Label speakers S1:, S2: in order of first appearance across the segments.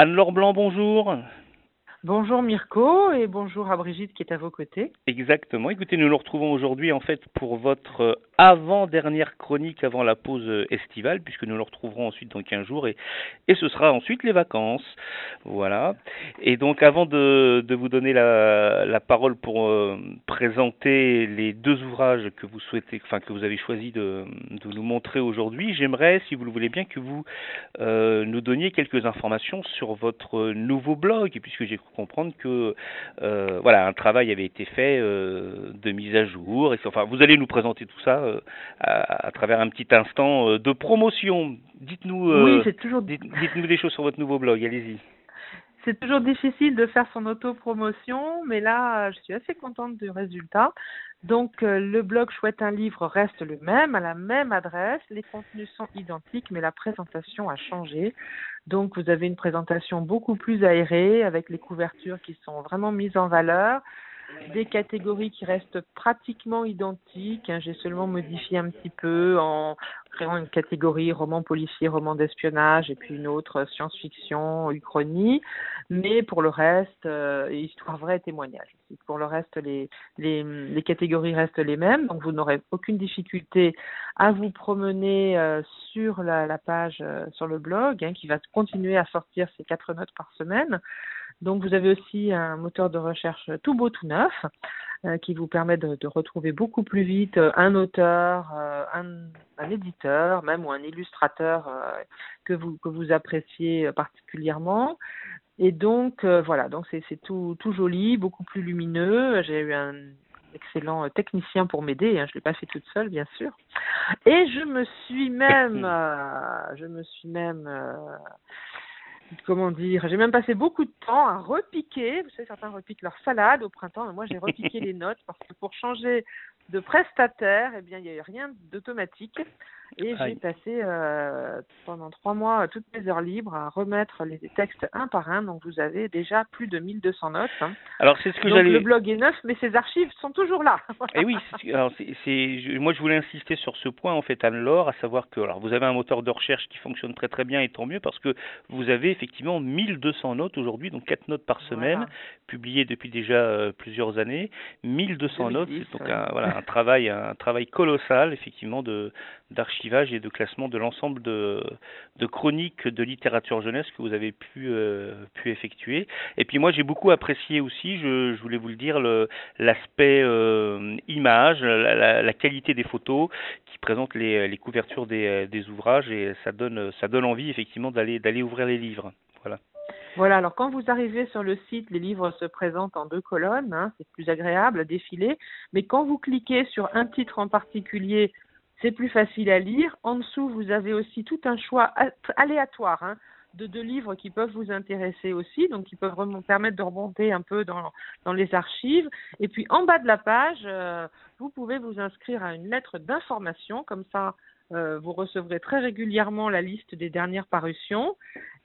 S1: Anne-Laure Blanc, bonjour.
S2: Bonjour Mirko et bonjour à Brigitte qui est à vos côtés.
S1: Exactement. Écoutez, nous nous retrouvons aujourd'hui en fait pour votre avant-dernière chronique avant la pause estivale, puisque nous nous retrouverons ensuite dans 15 jours et, et ce sera ensuite les vacances. Voilà. Et donc avant de, de vous donner la, la parole pour euh, présenter les deux ouvrages que vous souhaitez, enfin que vous avez choisi de, de nous montrer aujourd'hui, j'aimerais, si vous le voulez bien, que vous euh, nous donniez quelques informations sur votre nouveau blog, puisque comprendre que euh, voilà un travail avait été fait euh, de mise à jour. Et, enfin, vous allez nous présenter tout ça euh, à, à, travers un petit instant de promotion. Dites-nous, euh,
S2: oui, c'est toujours.
S1: Dites-nous des choses sur votre nouveau blog. Allez-y.
S2: C'est toujours difficile de faire son autopromotion, mais là, je suis assez contente du résultat. Donc, euh, le blog Chouette un livre reste le même, à la même adresse. Les contenus sont identiques, mais la présentation a changé. Donc, vous avez une présentation beaucoup plus aérée, avec les couvertures qui sont vraiment mises en valeur des catégories qui restent pratiquement identiques. Hein. J'ai seulement modifié un petit peu en créant une catégorie roman policier, roman d'espionnage et puis une autre science-fiction, uchronie. Mais pour le reste, euh, histoire vraie et témoignage. Pour le reste, les, catégories restent les mêmes. Donc vous n'aurez aucune difficulté à vous promener euh, sur la, page, euh, sur le blog, hein, qui va continuer à sortir ces quatre notes par semaine. Donc vous avez aussi un moteur de recherche tout beau, tout neuf, euh, qui vous permet de, de, retrouver beaucoup plus vite euh, un auteur, euh, un, un, éditeur, même ou un illustrateur euh, que vous que vous appréciez particulièrement. Et donc voilà, donc c'est tout tout joli, beaucoup plus lumineux. J'ai eu un excellent technicien pour m'aider. Hein, je l'ai pas fait toute seule, bien sûr. Et je me suis même, euh, je me suis même comment dire, j'ai même passé beaucoup de temps à repiquer. Vous savez, certains repiquent leur salade au printemps, mais moi j'ai repiqué les notes parce que pour changer de prestataire, eh bien, il n'y a eu rien d'automatique. Et j'ai passé euh, pendant trois mois toutes mes heures libres à remettre les textes un par un. Donc vous avez déjà plus de 1200 notes. Hein.
S1: Alors c'est ce que j'allais.
S2: le blog est neuf, mais ses archives sont toujours là.
S1: Et oui, alors c'est, moi je voulais insister sur ce point en fait, Anne-Laure, à savoir que alors vous avez un moteur de recherche qui fonctionne très très bien et tant mieux parce que vous avez effectivement 1200 notes aujourd'hui, donc quatre notes par semaine,
S2: Voilà.
S1: publiées depuis déjà euh, plusieurs années. 1200 notes,
S2: 2010,
S1: c'est donc
S2: ouais.
S1: un, voilà un travail un travail colossal effectivement de d'archivage et de classement de l'ensemble de, chroniques de littérature jeunesse que vous avez pu euh, pu effectuer. Et puis moi j'ai beaucoup apprécié aussi, je, voulais vous le dire, l'aspect euh, image, la, qualité des photos qui présentent les, couvertures des, ouvrages et ça donne ça donne envie effectivement d'aller d'aller ouvrir les livres. Voilà.
S2: Voilà, alors quand vous arrivez sur le site, les livres se présentent en deux colonnes, hein, c'est plus agréable à défiler, mais quand vous cliquez sur un titre en particulier, c'est plus facile à lire. En dessous, vous avez aussi tout un choix aléatoire hein, de deux livres qui peuvent vous intéresser aussi, donc qui peuvent vraiment permettre de remonter un peu dans, dans les archives. Et puis en bas de la page, euh, vous pouvez vous inscrire à une lettre d'information, comme ça euh, vous recevrez très régulièrement la liste des dernières parutions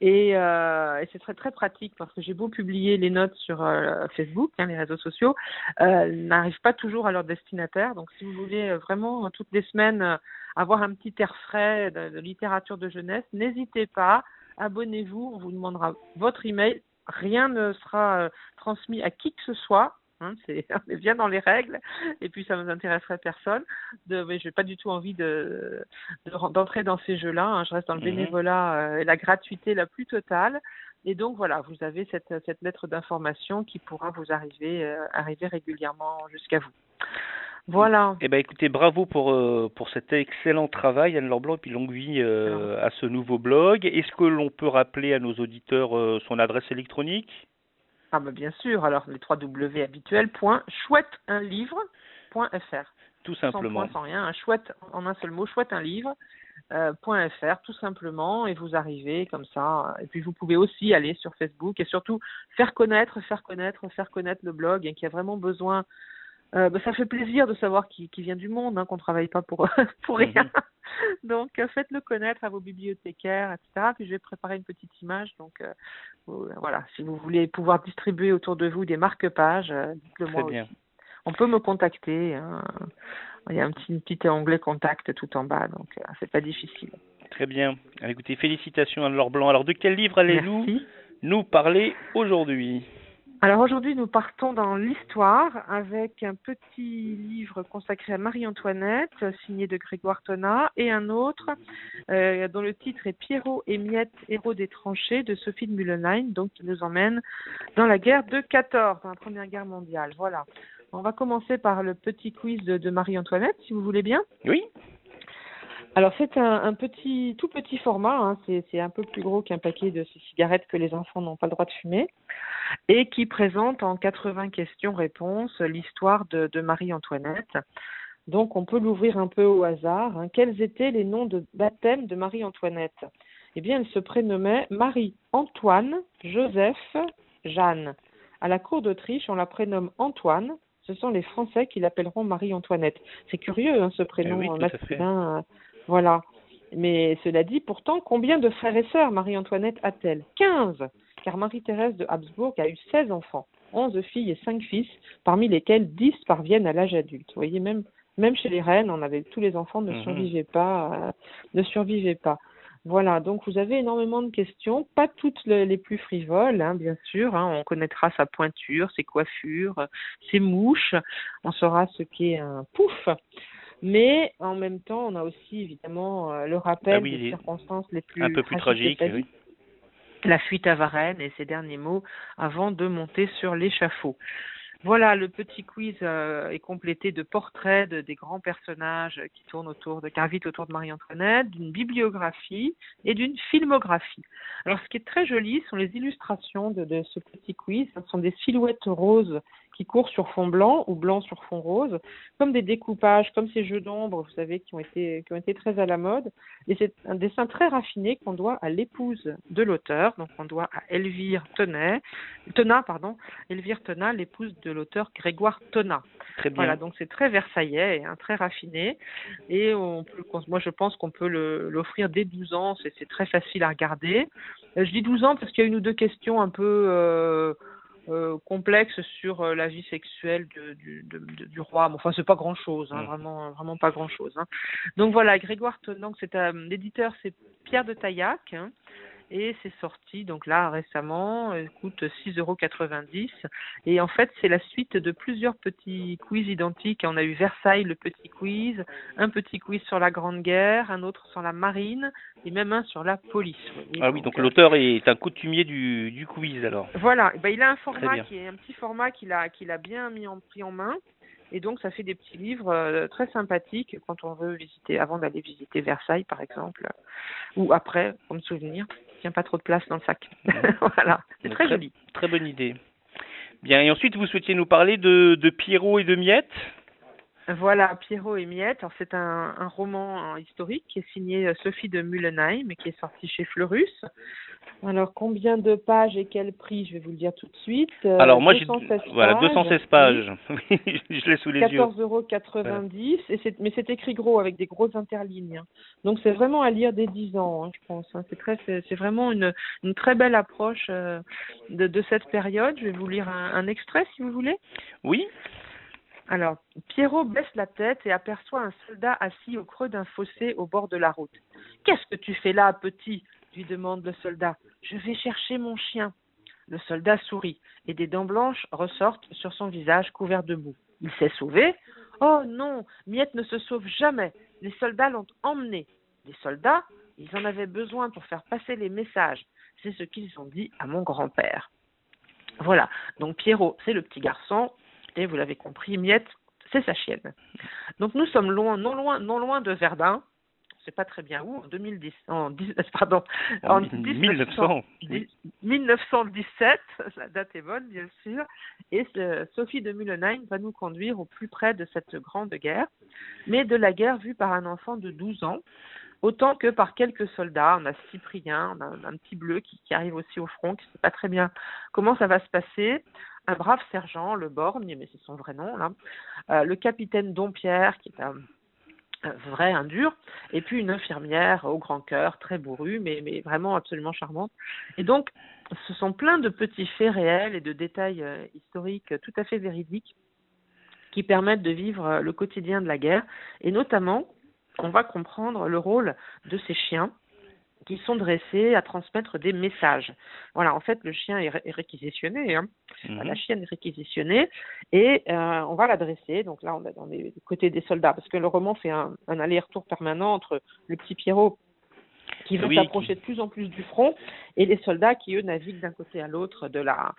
S2: et, euh, et c'est très très pratique parce que j'ai beau publier les notes sur euh, Facebook, hein, les réseaux sociaux, euh, n'arrivent pas toujours à leur destinataire. Donc si vous voulez vraiment toutes les semaines avoir un petit air frais de, de littérature de jeunesse, n'hésitez pas, abonnez-vous, on vous demandera votre email, rien ne sera transmis à qui que ce soit. Hein, c'est on est bien dans les règles et puis ça ne intéresserait personne de mais j'ai pas du tout envie de d'entrer dans ces jeux là hein, je reste dans le bénévolat euh, et la gratuité la plus totale. Et donc voilà vous avez cette cette lettre d'information qui pourra vous arriver euh, arriver régulièrement jusqu'à vous. Voilà.
S1: Eh ben écoutez, bravo pour euh, pour cet excellent travail Anne Laure Blanc et puis longue vie euh, à ce nouveau blog. Est-ce que l'on peut rappeler à nos auditeurs euh, son adresse électronique?
S2: Ah ben bien sûr, alors les 3 W habituels, point, chouette un livre, point fr.
S1: Tout simplement.
S2: Sans point, sans rien, un chouette, en un seul mot, chouette un livre, euh, point fr, tout simplement, et vous arrivez comme ça. Et puis vous pouvez aussi aller sur Facebook et surtout faire connaître, faire connaître, faire connaître le blog, et qui a vraiment besoin euh, bah, ça fait plaisir de savoir qu'il qu vient du monde, hein, qu'on ne travaille pas pour, pour rien. -hmm. Donc, euh, faites-le connaître à vos bibliothécaires, etc. Puis, je vais préparer une petite image. Donc, euh, voilà, si vous voulez pouvoir distribuer autour de vous des marque-pages, dites-le moi
S1: bien.
S2: aussi. On peut me contacter. Hein. Il y a un petit, petit onglet contact tout en bas, donc c'est pas difficile.
S1: Très bien. Écoutez, félicitations Anne-Laure Blanc. Alors, de quel livre allez-vous nous parler aujourd'hui?
S2: Alors aujourd'hui, nous partons dans l'histoire avec un petit livre consacré à Marie-Antoinette, signé de Grégoire Tonnat, et un autre euh, dont le titre est Pierrot et Miette, héros des tranchées, de Sophie de Mullenheim, donc qui nous emmène dans la guerre de 14, dans la Première Guerre mondiale. Voilà. On va commencer par le petit quiz de Marie-Antoinette, si vous voulez bien.
S1: Oui.
S2: Alors c'est un, petit, tout petit format, hein. c'est un peu plus gros qu'un paquet de ces cigarettes que les enfants n'ont pas le droit de fumer, et qui présente en 80 questions-réponses l'histoire de, Marie-Antoinette. Donc on peut l'ouvrir un peu au hasard. Hein. Quels étaient les noms de baptême de Marie-Antoinette? Eh bien, elle se prénommait Marie-Antoine, Joseph, Jeanne. À la cour d'Autriche, on la prénomme Antoine. Ce sont les Français qui l'appelleront Marie-Antoinette. C'est curieux, hein, ce prénom
S1: eh
S2: masculin. Voilà. Mais cela dit, pourtant, combien de frères et sœurs Marie-Antoinette a-t-elle? Quinze Car Marie-Thérèse de Habsbourg a eu seize enfants, onze filles et cinq fils, parmi lesquels dix parviennent à l'âge adulte. Vous voyez, même, même chez les reines, on avait tous les enfants ne mhm. survivaient pas, euh, ne survivaient pas. Voilà, donc vous avez énormément de questions, pas toutes les plus frivoles, hein, bien sûr. Hein. on connaîtra sa pointure, ses coiffures, ses mouches. On saura ce qu'est un pouf. Mais en même temps, on a aussi évidemment euh, le rappel
S1: ah
S2: des circonstances les plus
S1: un peu plus tragiques, oui.
S2: la fuite à Varennes et ses derniers mots avant de monter sur l'échafaud. Voilà, le petit quiz euh, est complété de portraits de, des grands personnages qui tournent autour de, qui autour de Marie-Antoinette, d'une bibliographie et d'une filmographie. Alors, ce qui est très joli sont les illustrations de, de ce petit quiz. Ce sont des silhouettes roses qui courent sur fond blanc ou blanc sur fond rose, comme des découpages, comme ces jeux d'ombre, vous savez, qui ont été qui ont été très à la mode. Et c'est un dessin très raffiné qu'on doit à l'épouse de l'auteur, donc on doit à Elvire Tonnet, Tonat, pardon, Elvire Tonat, l'épouse de l'auteur Grégoire Tonat.
S1: Très bien.
S2: Voilà, donc c'est très versaillais, hein, très raffiné, et on peut, moi je pense qu'on peut l'offrir dès 12 ans, c'est très facile à regarder. Euh, je dis 12 ans parce qu'il y a une ou deux questions un peu euh, euh, complexe sur euh, la vie sexuelle du, du roi. Mais enfin, c'est pas grand chose, hein, vraiment, vraiment pas grand chose. Hein. Donc voilà, Grégoire donc c'est l'éditeur, c'est Pierre de Taillac. Hein et c'est sorti donc là récemment, il coûte 6,90 euros. Et en fait, c'est la suite de plusieurs petits quiz identiques. On a eu Versailles, le petit quiz, un petit quiz sur la Grande Guerre, un autre sur la marine et même un sur la police.
S1: Ah oui, donc, l'auteur est un coutumier du, du quiz alors.
S2: Voilà, ben, il a un format qui est un petit format qu'il a, qu'il a bien mis en, pris en main. Et donc, ça fait des petits livres euh, très sympathiques quand on veut visiter, avant d'aller visiter Versailles, par exemple, ou après, pour me souvenir tient pas trop de place dans le sac. voilà, c'est très, joli.
S1: Très bonne idée. Bien, et ensuite vous souhaitiez nous parler de, de Pierrot et de Miette?
S2: Voilà, Pierrot et Miette. Alors c'est un, un, roman historique qui est signé euh, Sophie de Mullenheim et qui est sorti chez Fleurus. Alors, combien de pages et quel prix? Je vais vous le dire tout de suite.
S1: Euh, Alors, moi, j'ai voilà, 216 pages. je l'ai sous les yeux.
S2: 14,90 euros. Mais c'est écrit gros avec des grosses interlignes. Hein. Donc, c'est vraiment à lire dès 10 ans, hein, je pense. Hein. C'est très, c'est vraiment une, une très belle approche euh, de, de cette période. Je vais vous lire un, un extrait, si vous voulez.
S1: Oui.
S2: Alors, Pierrot baisse la tête et aperçoit un soldat assis au creux d'un fossé au bord de la route. Qu'est-ce que tu fais là, petit? Lui demande le soldat. Je vais chercher mon chien. Le soldat sourit, et des dents blanches ressortent sur son visage couvert de boue. Il s'est sauvé Oh non, Miette ne se sauve jamais. Les soldats l'ont emmené. Les soldats, ils en avaient besoin pour faire passer les messages. C'est ce qu'ils ont dit à mon grand-père. Voilà, donc Pierrot, c'est le petit garçon, et vous l'avez compris, Miette, c'est sa chienne. Donc nous sommes loin, non loin, non loin de Verdun, c'est pas très bien où, en 2010, en, pardon,
S1: en, 1900,
S2: 1917, la date est bonne bien sûr, et Sophie de Mullenheim va nous conduire au plus près de cette grande guerre, mais de la guerre vue par un enfant de 12 ans, autant que par quelques soldats. On a Cyprien, on a un petit bleu qui, arrive aussi au front, qui ne sait pas très bien comment ça va se passer. Un brave sergent, le Borgne, mais c'est son vrai nom là. Euh, le capitaine Dompierre, qui est un vrai, un dur, et puis une infirmière au grand cœur, très bourrue, mais, mais vraiment absolument charmante. Et donc, ce sont plein de petits faits réels et de détails euh, historiques tout à fait véridiques qui permettent de vivre euh, le quotidien de la guerre, et notamment, on va comprendre le rôle de ces chiens qui sont dressés à transmettre des messages. Voilà, en fait, le chien est, réquisitionné, hein.
S1: Mhm.
S2: la chienne est réquisitionnée, et euh, on va la dresser. Donc là, on est dans les côtés des soldats, parce que le roman fait un, un aller-retour permanent entre le petit Pierrot qui veut
S1: Oui,
S2: s'approcher de plus en plus du front, et les soldats qui, eux, naviguent d'un côté à l'autre de la,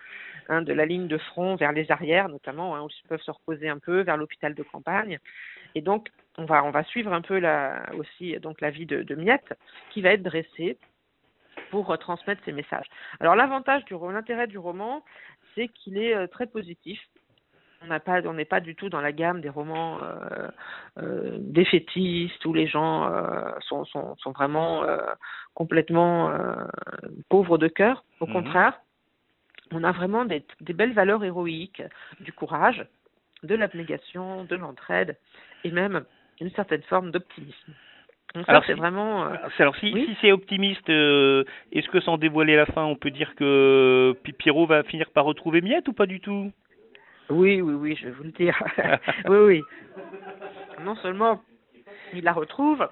S2: hein, de la ligne de front vers les arrières, notamment, hein, où ils peuvent se reposer un peu, vers l'hôpital de campagne. Et donc, on va, on va suivre un peu la, aussi donc la vie de, de Miette, qui va être dressée pour transmettre ces messages. Alors l'avantage du l'intérêt du roman, c'est qu'il est euh, très positif. On n'a pas, on n'est pas du tout dans la gamme des romans euh, euh, défaitistes où les gens euh, sont, sont, sont vraiment complètement pauvres de cœur. Au
S1: Mhm.
S2: contraire, on a vraiment des, des belles valeurs héroïques, du courage, de l'abnégation, de l'entraide et même une certaine forme d'optimisme. Donc ça,
S1: Alors,
S2: c'est
S1: si-
S2: vraiment euh,
S1: Alors si,
S2: Oui.
S1: si c'est optimiste, euh, est-ce que sans dévoiler la fin, on peut dire que Pi- Pierrot va finir par retrouver Miette ou pas du tout?
S2: Oui, oui, oui, je vais vous le dire. oui, oui. Non seulement il la retrouve,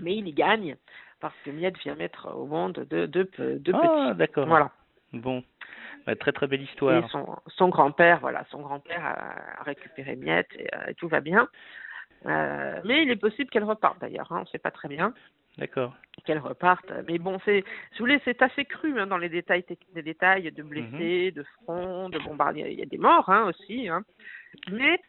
S2: mais il y gagne parce que Miette vient mettre au monde deux, deux, deux
S1: Ah,
S2: petits.
S1: d'accord.
S2: Voilà.
S1: Bon, Bah, très très belle
S2: Et
S1: histoire.
S2: son, son grand-père, voilà, son grand-père a, a récupéré Miette et, euh, et tout va bien. Euh, mais il est possible qu'elle reparte d'ailleurs, hein, on ne sait pas très bien
S1: D'accord.
S2: qu'elle reparte. Mais bon, c'est, si vous voulez, c'est assez cru hein, dans les détails, les détails de
S1: Mhm.
S2: blessés, de front, de bombardiers. Il y a des morts hein, aussi, hein. mais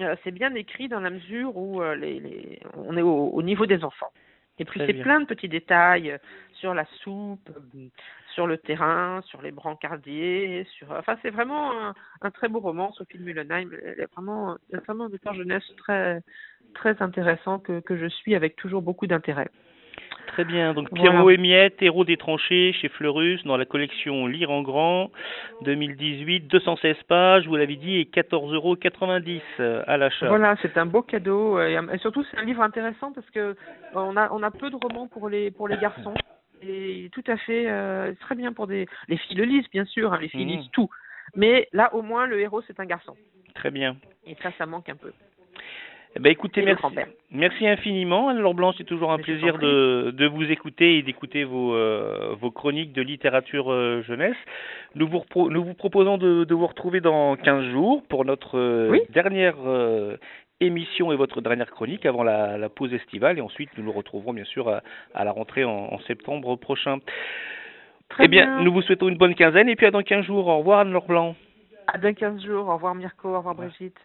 S2: euh, c'est bien écrit dans la mesure où euh, les, les, on est au, au niveau des enfants. Et puis c'est plein de petits détails euh, sur la soupe, euh, sur le terrain, sur les brancardiers, sur. Enfin, c'est vraiment un, un très beau roman. Sophie de Mullenheim, elle est vraiment, vraiment un auteur jeunesse très, très intéressant que, que je suis avec toujours beaucoup d'intérêt.
S1: Très bien. Donc
S2: Voilà.
S1: Pierrot et Miette, héros des tranchées chez Fleurus dans la collection Lire en grand 2018, 216 pages, vous l'avez dit, et 14,90 euros à l'achat.
S2: Voilà, c'est un beau cadeau euh, et, surtout c'est un livre intéressant parce que euh, on a on a peu de romans pour les pour les garçons et tout à fait euh, très bien pour des les filles le lisent bien sûr, hein, les filles
S1: Mhm.
S2: lisent tout. Mais là au moins le héros c'est un garçon
S1: Très bien.
S2: et ça ça manque un peu.
S1: Eh ben, écoutez, merci, infiniment. Anne-Laure Blanc, c'est toujours un plaisir de, de vous écouter et d'écouter vos, euh, vos chroniques de littérature euh, jeunesse. Nous vous, repro- nous vous proposons de, de vous retrouver dans 15 jours pour notre euh,
S2: Oui.
S1: dernière émission et votre dernière chronique avant la, la pause estivale. Et ensuite, nous nous retrouverons bien sûr à, à la rentrée en, en septembre prochain.
S2: Très
S1: eh bien,
S2: bien.
S1: nous vous souhaitons une bonne quinzaine et puis à dans 15 jours. Au revoir Anne-Laure Blanc.
S2: À dans 15 jours. Au revoir Mirko, au revoir Brigitte.